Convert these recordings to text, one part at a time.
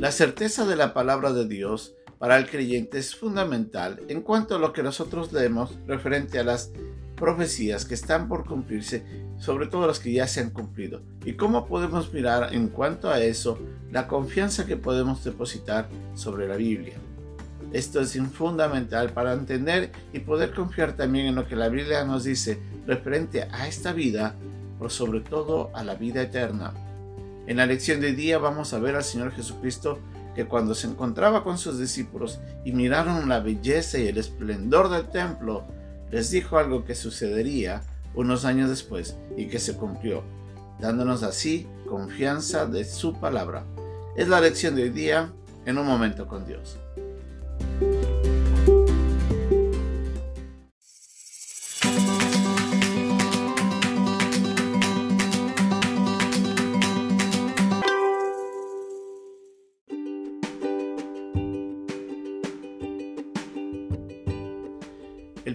La certeza de la palabra de Dios para el creyente es fundamental en cuanto a lo que nosotros leemos referente a las profecías que están por cumplirse, sobre todo las que ya se han cumplido. Y cómo podemos mirar en cuanto a eso la confianza que podemos depositar sobre la Biblia. Esto es fundamental para entender y poder confiar también en lo que la Biblia nos dice referente a esta vida, pero sobre todo a la vida eterna. En la lección de día vamos a ver al Señor Jesucristo que cuando se encontraba con sus discípulos y miraron la belleza y el esplendor del templo, les dijo algo que sucedería unos años después y que se cumplió, dándonos así confianza de su palabra. Es la lección de hoy día en un momento con Dios.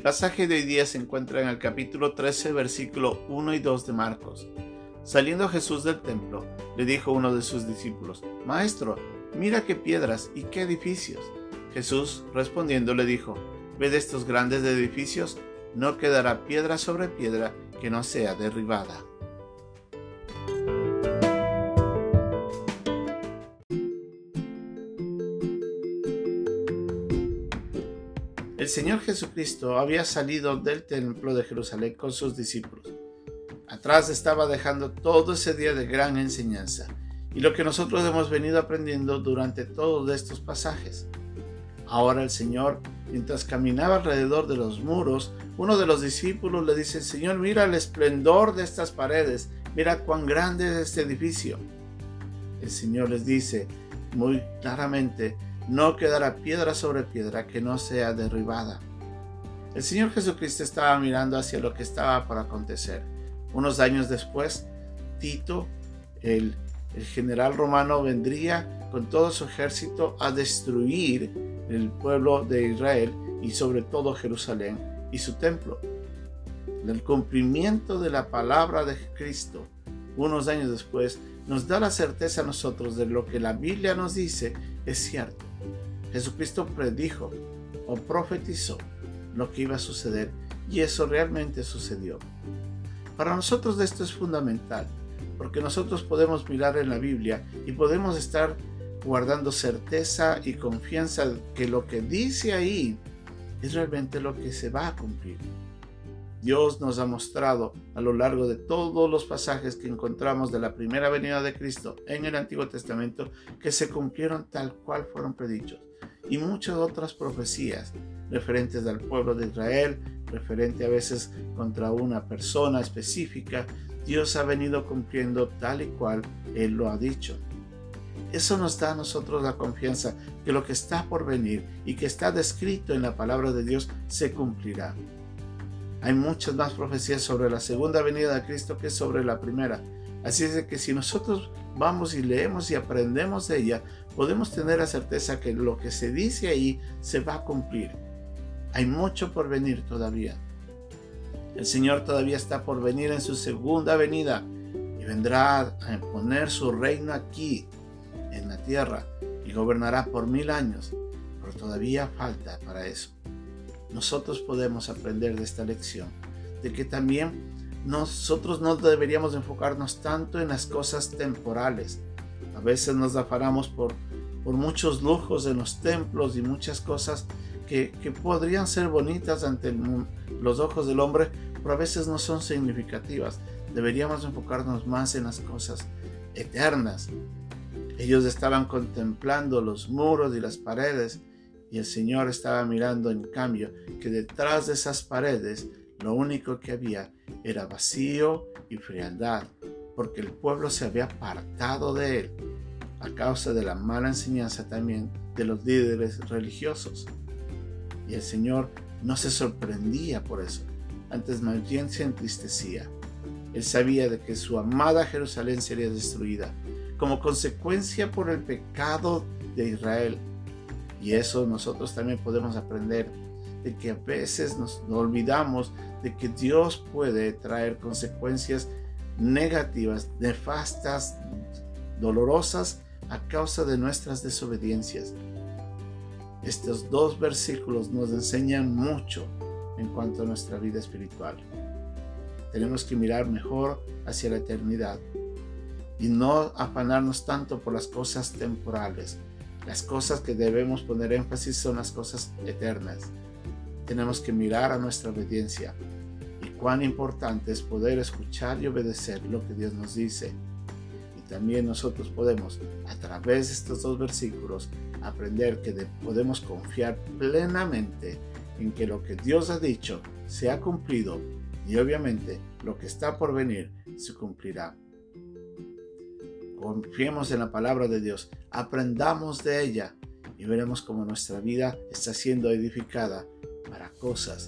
Pasaje de hoy día se encuentra en el capítulo 13, versículo 1 y 2 de Marcos. Saliendo Jesús del templo, le dijo uno de sus discípulos, Maestro, mira qué piedras y qué edificios. Jesús, respondiendo, le dijo, ¿Ve de estos grandes edificios? No quedará piedra sobre piedra que no sea derribada. El Señor Jesucristo había salido del templo de Jerusalén con sus discípulos. Atrás estaba dejando todo ese día de gran enseñanza y lo que nosotros hemos venido aprendiendo durante todos estos pasajes. Ahora el Señor, mientras caminaba alrededor de los muros, uno de los discípulos le dice, Señor, mira el esplendor de estas paredes, mira cuán grande es este edificio. El Señor les dice muy claramente, no quedará piedra sobre piedra que no sea derribada. El Señor Jesucristo estaba mirando hacia lo que estaba por acontecer. Unos años después, Tito, el, el general romano, vendría con todo su ejército a destruir el pueblo de Israel y sobre todo Jerusalén y su templo. El cumplimiento de la palabra de Cristo, unos años después, nos da la certeza a nosotros de lo que la Biblia nos dice es cierto. Jesucristo predijo o profetizó lo que iba a suceder y eso realmente sucedió. Para nosotros esto es fundamental, porque nosotros podemos mirar en la Biblia y podemos estar guardando certeza y confianza que lo que dice ahí es realmente lo que se va a cumplir. Dios nos ha mostrado a lo largo de todos los pasajes que encontramos de la primera venida de Cristo en el Antiguo Testamento que se cumplieron tal cual fueron predichos y muchas otras profecías referentes al pueblo de Israel, referente a veces contra una persona específica, Dios ha venido cumpliendo tal y cual Él lo ha dicho. Eso nos da a nosotros la confianza que lo que está por venir y que está descrito en la palabra de Dios se cumplirá. Hay muchas más profecías sobre la segunda venida de Cristo que sobre la primera. Así es que si nosotros vamos y leemos y aprendemos de ella, podemos tener la certeza que lo que se dice ahí se va a cumplir. Hay mucho por venir todavía. El Señor todavía está por venir en su segunda venida y vendrá a poner su reino aquí, en la tierra, y gobernará por mil años. Pero todavía falta para eso. Nosotros podemos aprender de esta lección, de que también nosotros no deberíamos enfocarnos tanto en las cosas temporales. A veces nos afanamos por, por muchos lujos en los templos y muchas cosas que, que podrían ser bonitas ante los ojos del hombre, pero a veces no son significativas. Deberíamos enfocarnos más en las cosas eternas. Ellos estaban contemplando los muros y las paredes y el Señor estaba mirando en cambio que detrás de esas paredes lo único que había era vacío y frialdad, porque el pueblo se había apartado de él a causa de la mala enseñanza también de los líderes religiosos. Y el Señor no se sorprendía por eso, antes más bien se entristecía. Él sabía de que su amada Jerusalén sería destruida como consecuencia por el pecado de Israel. Y eso nosotros también podemos aprender de que a veces nos olvidamos de que Dios puede traer consecuencias negativas, nefastas, dolorosas a causa de nuestras desobediencias. Estos dos versículos nos enseñan mucho en cuanto a nuestra vida espiritual. Tenemos que mirar mejor hacia la eternidad y no afanarnos tanto por las cosas temporales. Las cosas que debemos poner énfasis son las cosas eternas. Tenemos que mirar a nuestra obediencia y cuán importante es poder escuchar y obedecer lo que Dios nos dice. Y también nosotros podemos, a través de estos dos versículos, aprender que podemos confiar plenamente en que lo que Dios ha dicho se ha cumplido y obviamente lo que está por venir se cumplirá. Confiemos en la palabra de Dios, aprendamos de ella y veremos cómo nuestra vida está siendo edificada para cosas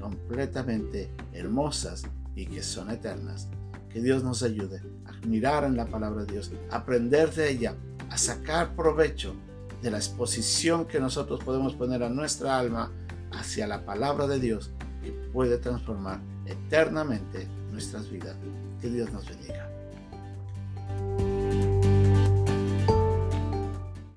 completamente hermosas y que son eternas. Que Dios nos ayude a mirar en la palabra de Dios, aprender de ella, a sacar provecho de la exposición que nosotros podemos poner a nuestra alma hacia la palabra de Dios que puede transformar eternamente nuestras vidas. Que Dios nos bendiga.